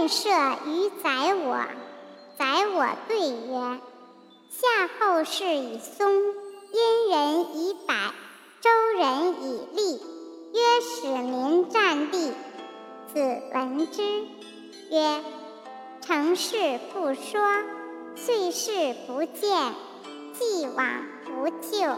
问射于宰我。宰我对曰：“夏后氏以松，殷人以柏，周人以栗，曰使民战地。”子闻之，曰：“成事不说，遂事不见，既往不咎。”